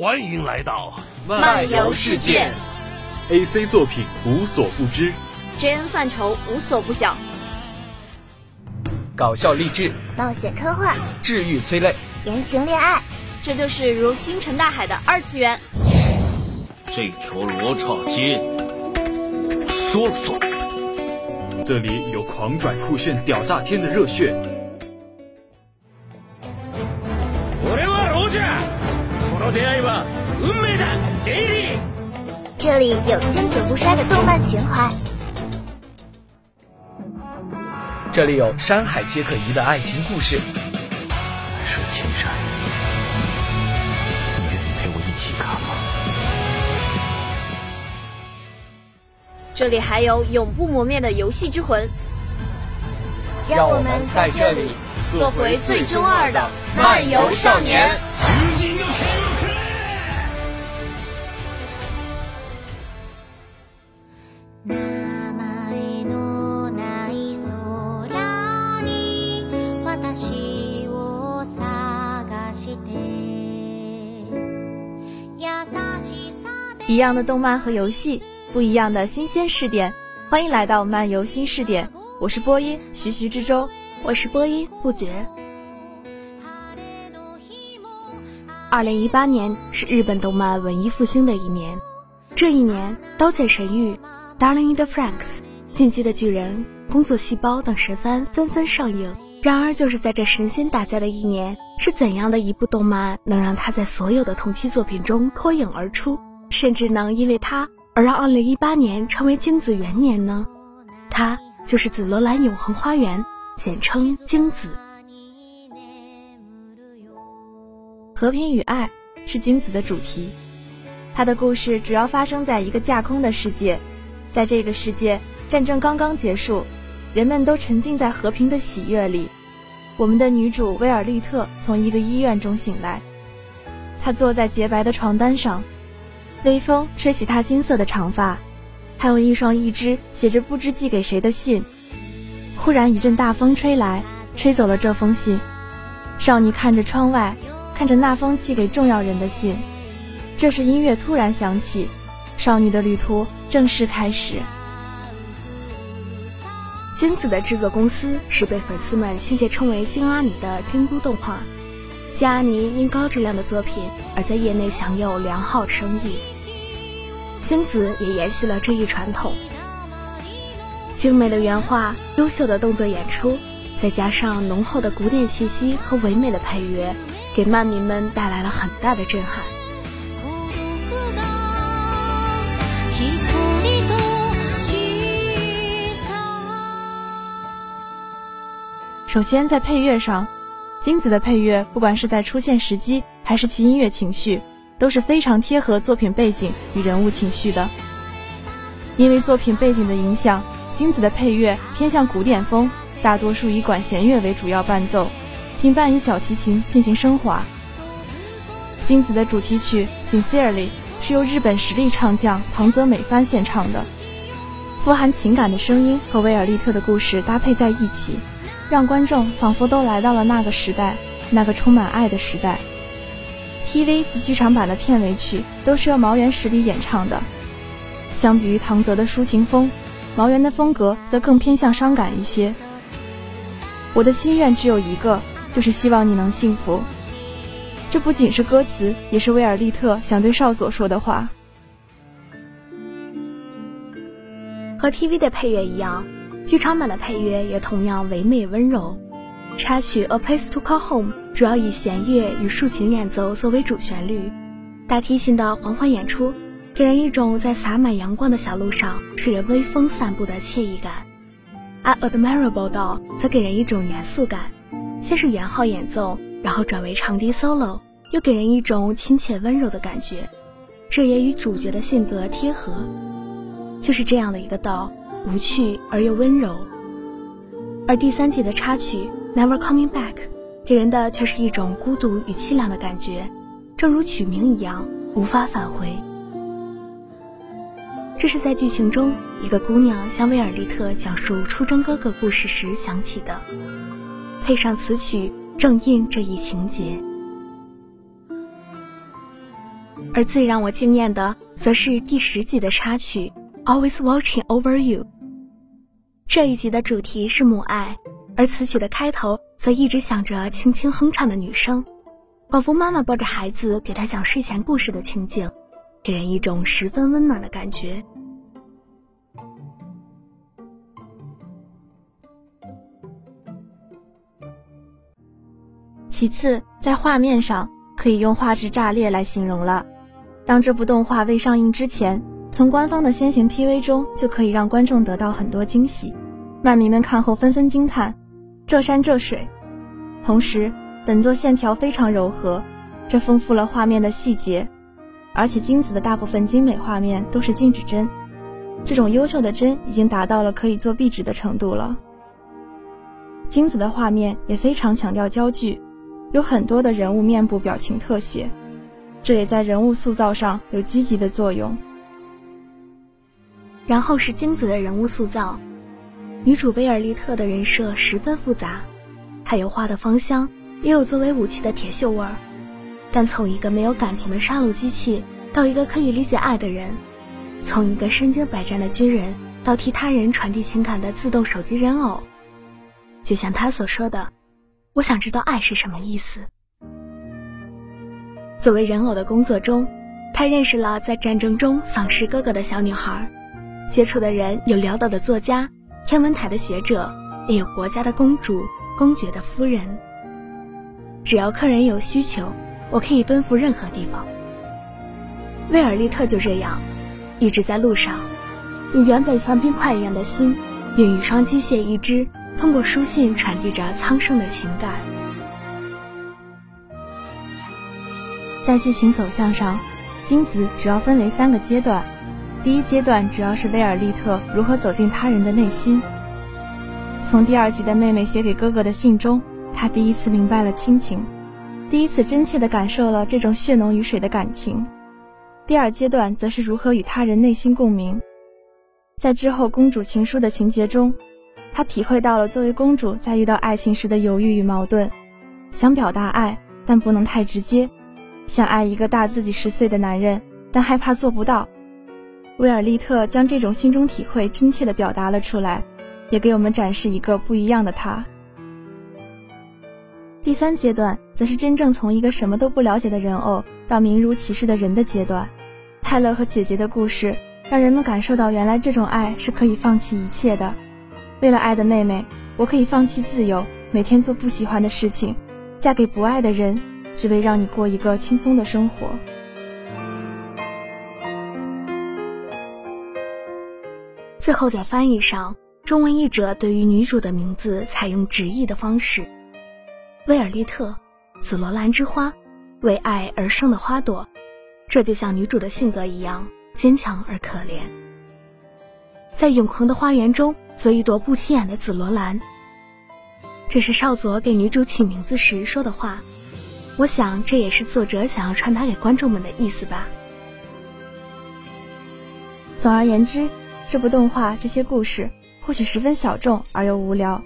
欢迎来到漫游世界，AC 作品无所不知，JN 范畴无所不晓，搞笑励志，冒险科幻，治愈催泪，言情恋爱，这就是如星辰大海的二次元。这条罗刹街，我说了算。这里有狂拽酷炫、屌炸天的热血。这里有经久不衰的动漫情怀，这里有山海皆可移的爱情故事。水青山，你愿意陪我一起看吗？这里还有永不磨灭的游戏之魂，让我们在这里做回最中二的漫游少年。一样的动漫和游戏，不一样的新鲜试点，欢迎来到漫游新试点。我是播音徐徐之舟，我是播音不觉。二零一八年是日本动漫文艺复兴的一年，这一年，《刀剑神域》、《Darling in the Franxx》、《进击的巨人》、《工作细胞》等神番纷纷上映。然而，就是在这神仙打架的一年，是怎样的一部动漫能让他在所有的同期作品中脱颖而出？甚至能因为他而让2018年成为精子元年呢？它就是《紫罗兰永恒花园》，简称精子。和平与爱是精子的主题，它的故事主要发生在一个架空的世界，在这个世界，战争刚刚结束，人们都沉浸在和平的喜悦里。我们的女主威尔利特从一个医院中醒来，她坐在洁白的床单上。微风吹起她金色的长发，还有一双一只写着不知寄给谁的信。忽然一阵大风吹来，吹走了这封信。少女看着窗外，看着那封寄给重要人的信。这时音乐突然响起，少女的旅途正式开始。精子的制作公司是被粉丝们亲切称为“金阿米”的京都动画。金阿尼因高质量的作品而在业内享有良好声誉，星子也延续了这一传统。精美的原画、优秀的动作演出，再加上浓厚的古典气息和唯美的配乐，给漫迷们带来了很大的震撼。首先在配乐上。金子的配乐，不管是在出现时机，还是其音乐情绪，都是非常贴合作品背景与人物情绪的。因为作品背景的影响，金子的配乐偏向古典风，大多数以管弦乐为主要伴奏，并伴以小提琴进行升华。金子的主题曲《Sincerely》是由日本实力唱将庞泽美帆献唱的，富含情感的声音和威尔利特的故事搭配在一起。让观众仿佛都来到了那个时代，那个充满爱的时代。TV 及剧场版的片尾曲都是由毛原实里演唱的。相比于唐泽的抒情风，毛原的风格则更偏向伤感一些。我的心愿只有一个，就是希望你能幸福。这不仅是歌词，也是威尔利特想对少佐说的话。和 TV 的配乐一样。剧场版的配乐也同样唯美温柔，插曲《A Place to Call Home》主要以弦乐与竖琴演奏作为主旋律，大提琴的缓缓演出，给人一种在洒满阳光的小路上吹着微风散步的惬意感。而《Admirable》道则给人一种严肃感，先是圆号演奏，然后转为长笛 solo，又给人一种亲切温柔的感觉，这也与主角的性格贴合。就是这样的一个道。无趣而又温柔，而第三季的插曲《Never Coming Back》给人的却是一种孤独与凄凉的感觉，正如曲名一样，无法返回。这是在剧情中一个姑娘向威尔利特讲述出征哥哥故事时想起的，配上此曲正印这一情节。而最让我惊艳的，则是第十集的插曲《Always Watching Over You》。这一集的主题是母爱，而此曲的开头则一直响着轻轻哼唱的女声，仿佛妈妈抱着孩子给他讲睡前故事的情景，给人一种十分温暖的感觉。其次，在画面上可以用画质炸裂来形容了。当这部动画未上映之前，从官方的先行 PV 中就可以让观众得到很多惊喜，漫迷们看后纷纷惊叹：这山这水。同时，本作线条非常柔和，这丰富了画面的细节，而且金子的大部分精美画面都是静止帧，这种优秀的帧已经达到了可以做壁纸的程度了。金子的画面也非常强调焦距，有很多的人物面部表情特写。这也在人物塑造上有积极的作用。然后是精子的人物塑造，女主威尔利特的人设十分复杂，她有花的芳香，也有作为武器的铁锈味儿。但从一个没有感情的杀戮机器，到一个可以理解爱的人，从一个身经百战的军人，到替他人传递情感的自动手机人偶，就像他所说的：“我想知道爱是什么意思。”作为人偶的工作中，他认识了在战争中丧失哥哥的小女孩，接触的人有潦倒的作家、天文台的学者，也有国家的公主、公爵的夫人。只要客人有需求，我可以奔赴任何地方。威尔利特就这样，一直在路上，用原本像冰块一样的心，用一双机械一只，通过书信传递着苍生的情感。在剧情走向上，金子主要分为三个阶段。第一阶段主要是威尔利特如何走进他人的内心。从第二集的妹妹写给哥哥的信中，他第一次明白了亲情，第一次真切地感受了这种血浓于水的感情。第二阶段则是如何与他人内心共鸣。在之后公主情书的情节中，他体会到了作为公主在遇到爱情时的犹豫与矛盾，想表达爱，但不能太直接。想爱一个大自己十岁的男人，但害怕做不到。威尔利特将这种心中体会真切地表达了出来，也给我们展示一个不一样的他。第三阶段则是真正从一个什么都不了解的人偶到名如其事的人的阶段。泰勒和姐姐的故事让人们感受到，原来这种爱是可以放弃一切的。为了爱的妹妹，我可以放弃自由，每天做不喜欢的事情，嫁给不爱的人。只为让你过一个轻松的生活。最后，在翻译上，中文译者对于女主的名字采用直译的方式：威尔利特，紫罗兰之花，为爱而生的花朵。这就像女主的性格一样，坚强而可怜。在永恒的花园中，做一朵不起眼的紫罗兰。这是少佐给女主起名字时说的话。我想，这也是作者想要传达给观众们的意思吧。总而言之，这部动画这些故事或许十分小众而又无聊，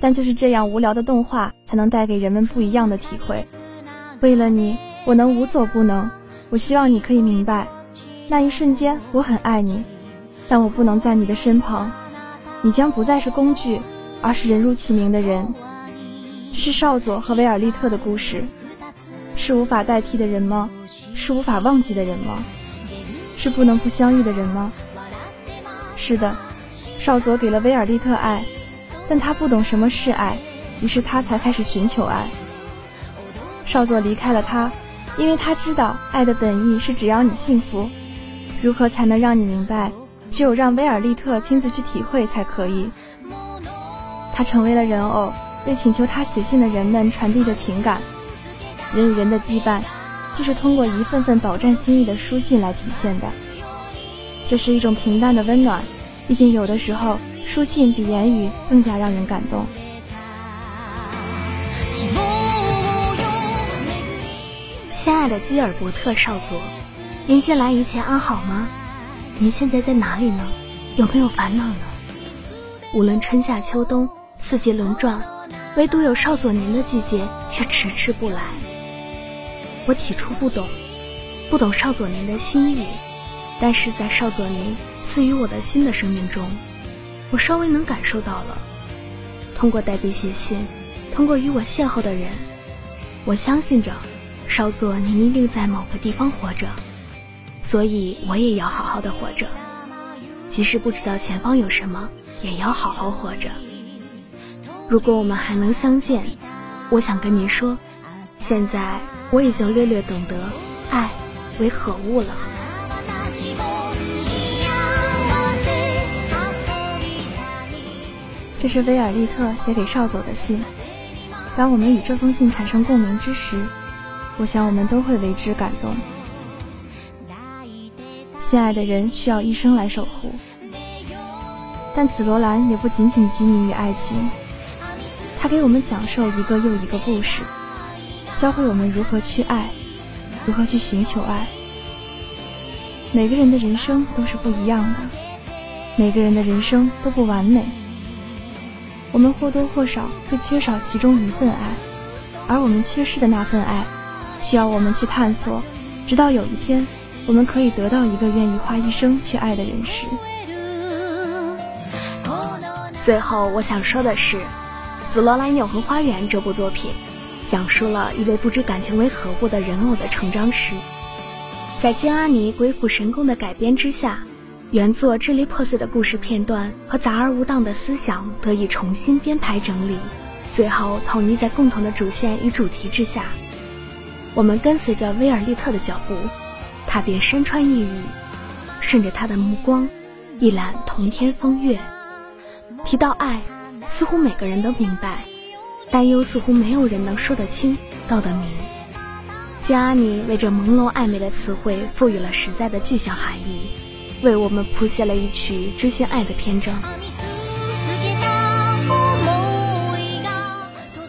但就是这样无聊的动画，才能带给人们不一样的体会。为了你，我能无所不能。我希望你可以明白，那一瞬间我很爱你，但我不能在你的身旁。你将不再是工具，而是人如其名的人。这是少佐和维尔利特的故事，是无法代替的人吗？是无法忘记的人吗？是不能不相遇的人吗？是的，少佐给了威尔利特爱，但他不懂什么是爱，于是他才开始寻求爱。少佐离开了他，因为他知道爱的本意是只要你幸福。如何才能让你明白？只有让威尔利特亲自去体会才可以。他成为了人偶。为请求他写信的人们传递着情感，人与人的羁绊，就是通过一份份饱蘸心意的书信来体现的。这是一种平淡的温暖，毕竟有的时候书信比言语更加让人感动。亲爱的基尔伯特少佐，您近来一切安好吗？您现在在哪里呢？有没有烦恼呢？无论春夏秋冬，四季轮转，唯独有少佐您的季节却迟迟不来。我起初不懂，不懂少佐您的心意，但是在少佐您赐予我的新的生命中，我稍微能感受到了。通过代笔写信，通过与我邂逅的人，我相信着，少佐您一定在某个地方活着，所以我也要好好的活着，即使不知道前方有什么，也要好好活着。如果我们还能相见，我想跟你说，现在我已经略略懂得爱为何物了。这是威尔利特写给少佐的信。当我们与这封信产生共鸣之时，我想我们都会为之感动。心爱的人需要一生来守护，但紫罗兰也不仅仅拘泥于爱情，它给我们讲授一个又一个故事，教会我们如何去爱，如何去寻求爱。每个人的人生都是不一样的，每个人的人生都不完美。我们或多或少会缺少其中一份爱，而我们缺失的那份爱，需要我们去探索，直到有一天，我们可以得到一个愿意花一生去爱的人时。最后，我想说的是，《紫罗兰永恒花园》这部作品，讲述了一位不知感情为何物的人偶的成长史，在金阿尼鬼斧神工的改编之下。原作支离破碎的故事片段和杂而无当的思想得以重新编排整理，最后统一在共同的主线与主题之下。我们跟随着威尔利特的脚步，踏遍山川异域，顺着他的目光，一览同天风月。提到爱，似乎每个人都明白，但又似乎没有人能说得清道得明。加尼为这朦胧暧昧的词汇赋予了实在的具象含义。为我们谱写了一曲追寻爱的篇章。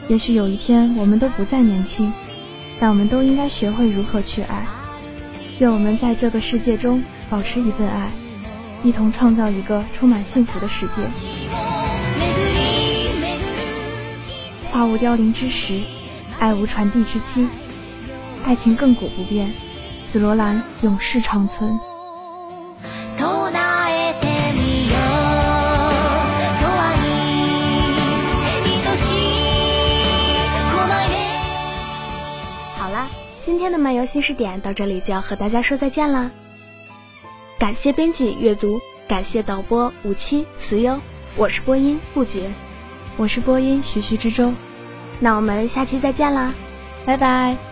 也许有一天我们都不再年轻，但我们都应该学会如何去爱。愿我们在这个世界中保持一份爱，一同创造一个充满幸福的世界。花无凋零之时，爱无传递之期，爱情亘古不变，紫罗兰永世长存。天的漫游新视点到这里就要和大家说再见了。感谢编辑阅读，感谢导播五七慈优，我是播音不绝，我是播音徐徐之舟，那我们下期再见啦，拜拜。